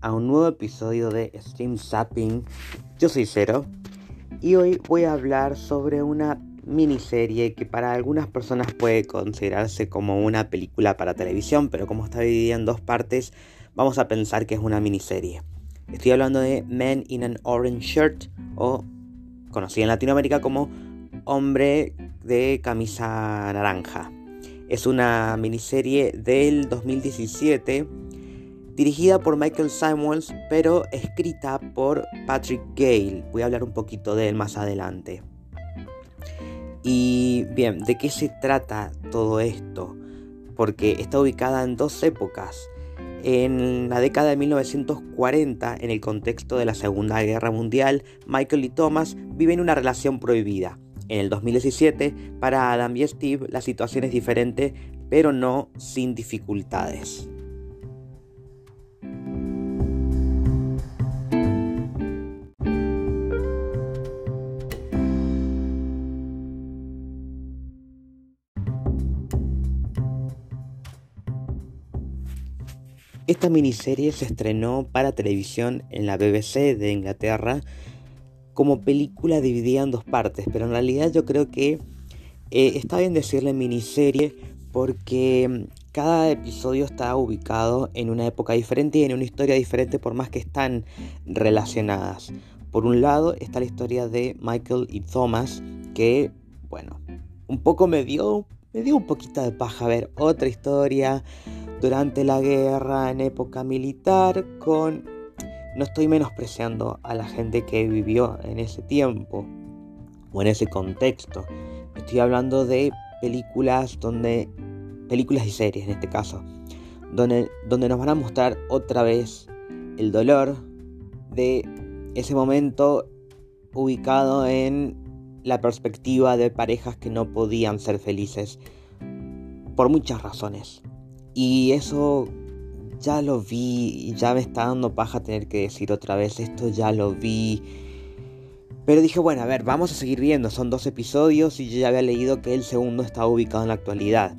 A un nuevo episodio de Stream Zapping. Yo soy Cero y hoy voy a hablar sobre una miniserie que para algunas personas puede considerarse como una película para televisión, pero como está dividida en dos partes, vamos a pensar que es una miniserie. Estoy hablando de Men in an Orange Shirt o conocida en Latinoamérica como Hombre de camisa naranja. Es una miniserie del 2017 dirigida por Michael Samuels, pero escrita por Patrick Gale. Voy a hablar un poquito de él más adelante. Y bien, ¿de qué se trata todo esto? Porque está ubicada en dos épocas. En la década de 1940, en el contexto de la Segunda Guerra Mundial, Michael y Thomas viven una relación prohibida. En el 2017, para Adam y Steve, la situación es diferente, pero no sin dificultades. Esta miniserie se estrenó para televisión en la BBC de Inglaterra como película dividida en dos partes, pero en realidad yo creo que eh, está bien decirle miniserie porque mm, cada episodio está ubicado en una época diferente y en una historia diferente por más que están relacionadas. Por un lado está la historia de Michael y Thomas, que, bueno, un poco me dio, me dio un poquito de paja ver otra historia durante la guerra en época militar con... No estoy menospreciando a la gente que vivió en ese tiempo o en ese contexto. Estoy hablando de películas donde... Películas y series en este caso. Donde, donde nos van a mostrar otra vez el dolor de ese momento ubicado en la perspectiva de parejas que no podían ser felices por muchas razones. Y eso ya lo vi ya me está dando paja tener que decir otra vez esto, ya lo vi. Pero dije, bueno, a ver, vamos a seguir viendo. Son dos episodios y yo ya había leído que el segundo está ubicado en la actualidad.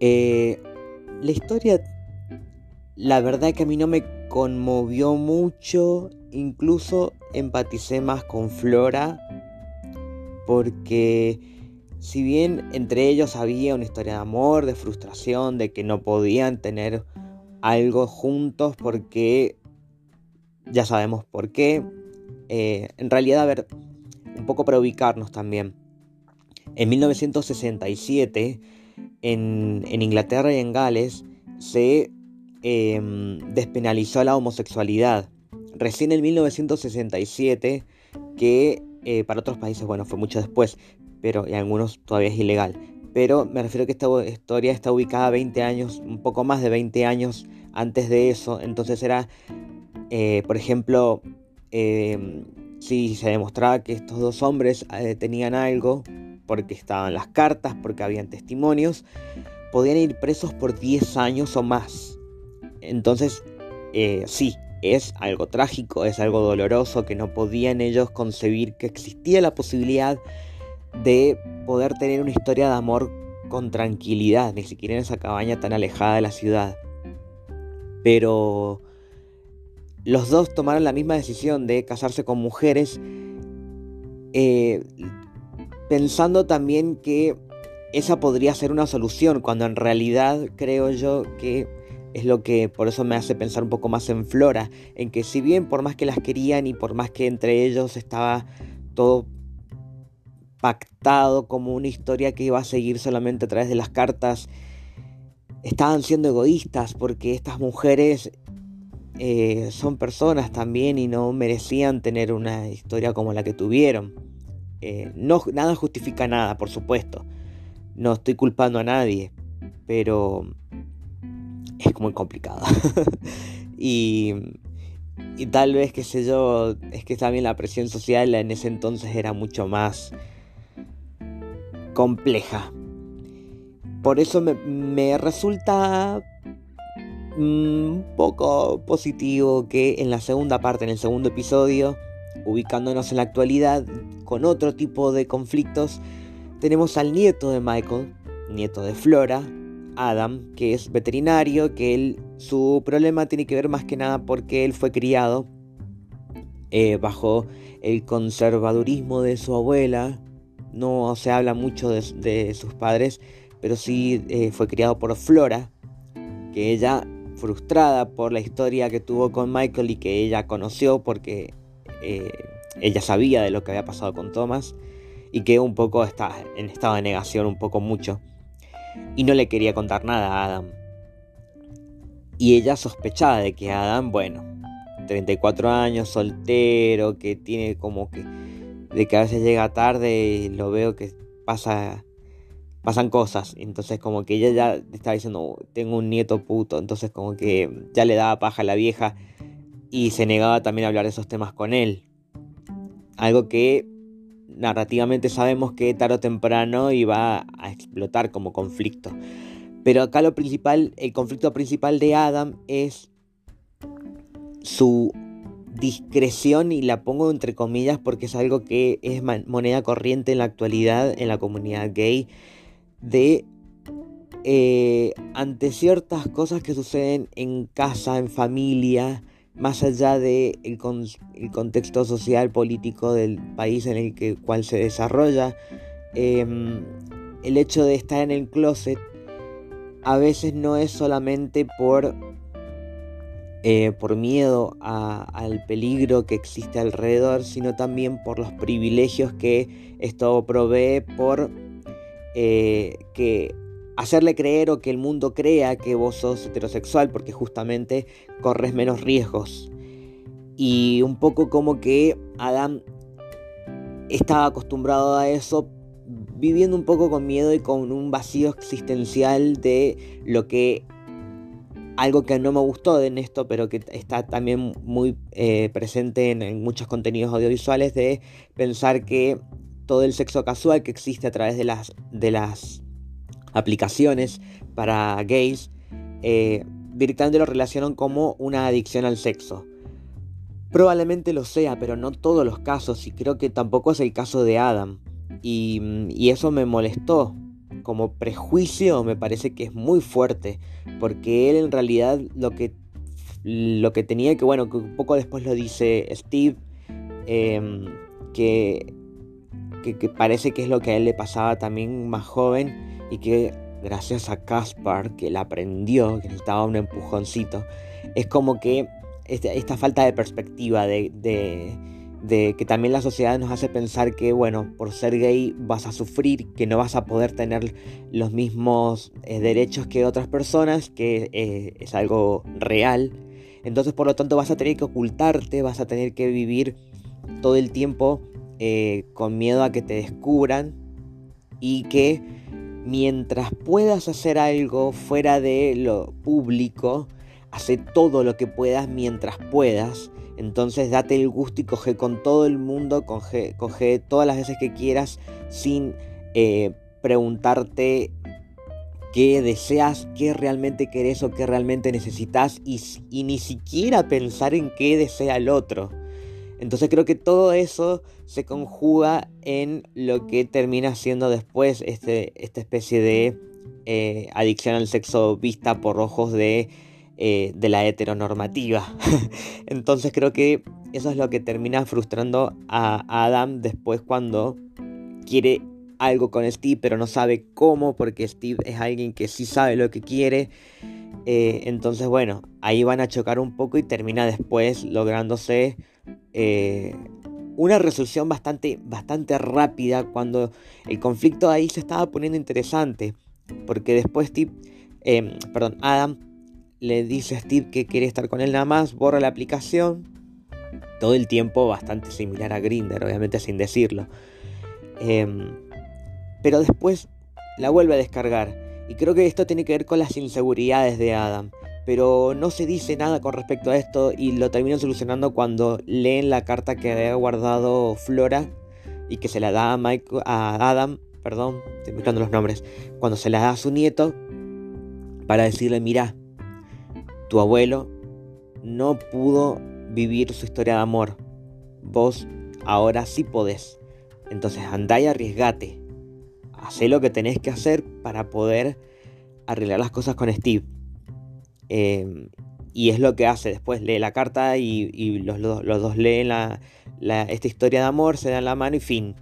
Eh, la historia, la verdad que a mí no me conmovió mucho. Incluso empaticé más con Flora. Porque si bien entre ellos había una historia de amor, de frustración, de que no podían tener algo juntos porque ya sabemos por qué, eh, en realidad, a ver, un poco para ubicarnos también. En 1967, en, Inglaterra y en Gales, se em, despenalizó la homosexualidad. Recién en 1967, que eh, para otros países, bueno, fue mucho después, pero y algunos todavía es ilegal. Pero me refiero a que esta historia está ubicada 20 años, un poco más de 20 años antes de eso. Entonces era, eh, por ejemplo, em, si se demostraba que estos dos hombres eh, tenían algo, porque estaban las cartas, porque habían testimonios, podían ir presos por 10 años o más. Entonces, eh, sí, es algo trágico, es algo doloroso, que no podían ellos concebir que existía la posibilidad de poder tener una historia de amor con tranquilidad, ni siquiera en esa cabaña tan alejada de la ciudad. Pero los dos tomaron la misma decisión de casarse con mujeres, eh, pensando también que esa podría ser una solución, cuando en realidad creo yo que es lo que por eso me hace pensar un poco más en Flora, en que si bien por más que las querían y por más que entre ellos estaba todo pactado como una historia que iba a seguir solamente a través de las cartas, estaban siendo egoístas porque estas mujeres eh, son personas también y no merecían tener una historia como la que tuvieron. Eh, no, nada justifica nada, por supuesto. No estoy culpando a nadie, pero es muy complicado. y, y tal vez, qué sé yo, es que también la presión social en ese entonces era mucho más compleja. Por eso me, resulta un poco positivo que en la segunda parte, en el segundo episodio, ubicándonos en la actualidad con otro tipo de conflictos, tenemos al nieto de Michael, nieto de Flora, Adam, que es veterinario, que su problema tiene que ver más que nada porque él fue criado eh, bajo el conservadurismo de su abuela. No se habla mucho de, sus padres, pero sí eh, fue criado por Flora, que ella, frustrada por la historia que tuvo con Michael y que ella conoció porque eh, ella sabía de lo que había pasado con Thomas, y que un poco está en estado de negación, un poco mucho y no le quería contar nada a Adam. Y ella sospechaba de que Adam, bueno, 34 años, soltero, que tiene como que de que a veces llega tarde y lo veo que pasa pasan cosas, entonces como que ella ya estaba diciendo, tengo un nieto puto, entonces como que ya le daba paja a la vieja y se negaba también a hablar de esos temas con él. Algo que narrativamente sabemos que tarde o temprano iba a explotar como conflicto. Pero acá lo principal, el conflicto principal de Adam es su discreción, y la pongo entre comillas porque es algo que es moneda corriente en la actualidad en la comunidad gay, de eh, ante ciertas cosas que suceden en casa, en familia, más allá del de el contexto social, político del país en el que, cual se desarrolla, em, el hecho de estar en el closet a veces no es solamente por, eh, por miedo al peligro que existe alrededor, sino también por los privilegios que esto provee por eh, que hacerle creer o que el mundo crea que vos sos heterosexual porque justamente corres menos riesgos. Y un poco como que Adam estaba acostumbrado a eso, viviendo un poco con miedo y con un vacío existencial de lo que algo que no me gustó en esto, pero que está también muy eh, presente en, muchos contenidos audiovisuales, de pensar que todo el sexo casual que existe a través de las, de las aplicaciones para gays, eh, lo relacionan como una adicción al sexo. Probablemente lo sea, pero no todos los casos, y creo que tampoco es el caso de Adam. Y, y eso me molestó. Como prejuicio me parece que es muy fuerte, porque él en realidad lo que, lo que tenía que, bueno, que un poco después lo dice Steve, em, que, que, parece que es lo que a él le pasaba también más joven, y que gracias a Caspar, que la aprendió, que necesitaba un empujoncito, es como que esta, falta de perspectiva de, que también la sociedad nos hace pensar que, bueno, por ser gay vas a sufrir, que no vas a poder tener los mismos eh, derechos que otras personas, que eh, es algo real. Entonces, por lo tanto, vas a tener que ocultarte, vas a tener que vivir todo el tiempo eh, con miedo a que te descubran y que mientras puedas hacer algo fuera de lo público, hace todo lo que puedas mientras puedas. Entonces date el gusto y coge con todo el mundo, coge, todas las veces que quieras sin eh, preguntarte qué deseas, qué realmente querés o qué realmente necesitas y, y ni siquiera pensar en qué desea el otro. Entonces creo que todo eso se conjuga en lo que termina siendo después este, esta especie de eh, adicción al sexo vista por ojos de, eh, de la heteronormativa. Entonces creo que eso es lo que termina frustrando a Adam después cuando quiere algo con Steve pero no sabe cómo porque Steve es alguien que sí sabe lo que quiere. Eh, entonces bueno, ahí van a chocar un poco y termina después lográndose eh, una resolución bastante, bastante rápida cuando el conflicto ahí se estaba poniendo interesante. Porque después Steve, perdón, Adam le dice a Steve que quiere estar con él nada más, borra la aplicación. Todo el tiempo bastante similar a Grinder, obviamente sin decirlo. Em, pero después la vuelve a descargar. Y creo que esto tiene que ver con las inseguridades de Adam pero no se dice nada con respecto a esto y lo terminan solucionando cuando leen la carta que había guardado Flora y que se la da a, Adam, perdón, estoy buscando los nombres, cuando se la da a su nieto para decirle, mira, tu abuelo no pudo vivir su historia de amor, vos ahora sí podés, entonces andá y arriesgate, hacé lo que tenés que hacer para poder arreglar las cosas con Steve. Em, y es lo que hace después, lee la carta y, los, dos leen esta historia de amor, se dan la mano y fin.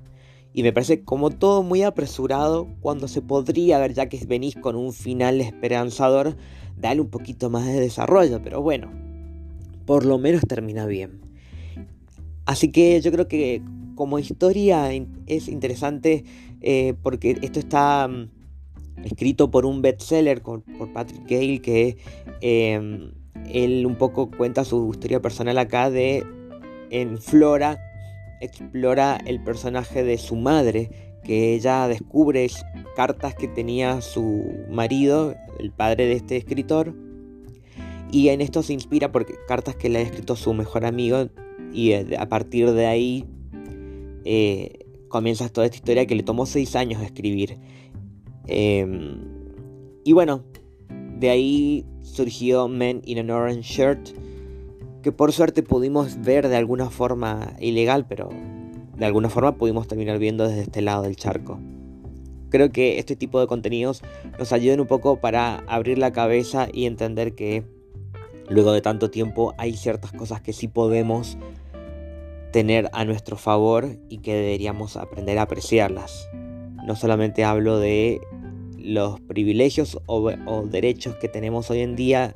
Y me parece como todo muy apresurado cuando se podría ver, ya que venís con un final esperanzador, darle un poquito más de desarrollo. Pero bueno, por lo menos termina bien. Así que yo creo que como historia es interesante eh, porque esto está mm, escrito por un bestseller por Patrick Gale que em, él un poco cuenta su historia personal acá de en Flora explora el personaje de su madre que ella descubre cartas que tenía su marido, el padre de este escritor, y en esto se inspira porque cartas que le ha escrito su mejor amigo y eh, a partir de ahí eh, comienza toda esta historia que le tomó seis años escribir. Em, y bueno, de ahí surgió Men in an Orange Shirt, que por suerte pudimos ver de alguna forma ilegal, pero de alguna forma pudimos terminar viendo desde este lado del charco. Creo que este tipo de contenidos nos ayudan un poco para abrir la cabeza y entender que luego de tanto tiempo hay ciertas cosas que sí podemos tener a nuestro favor y que deberíamos aprender a apreciarlas. No solamente hablo de los privilegios o, derechos que tenemos hoy en día,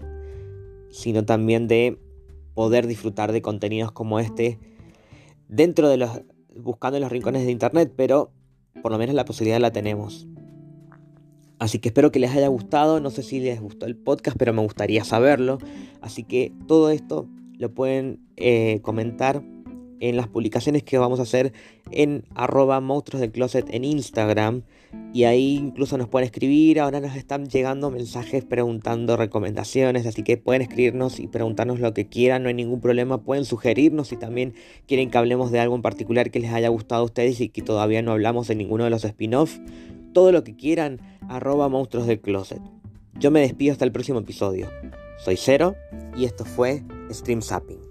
sino también de poder disfrutar de contenidos como este dentro de los buscando en los rincones de internet, pero por lo menos la posibilidad la tenemos. Así que espero que les haya gustado, no sé si les gustó el podcast, pero me gustaría saberlo. Así que todo esto lo pueden eh, comentar en las publicaciones que vamos a hacer en arroba monstruos del closet en Instagram. Y ahí incluso nos pueden escribir. Ahora nos están llegando mensajes preguntando recomendaciones. Así que pueden escribirnos y preguntarnos lo que quieran. No hay ningún problema. Pueden sugerirnos si también quieren que hablemos de algo en particular que les haya gustado a ustedes y que todavía no hablamos en ninguno de los spin-off. Todo lo que quieran. Arroba monstruos del closet. Yo me despido hasta el próximo episodio. Soy Cero y esto fue Stream Zapping.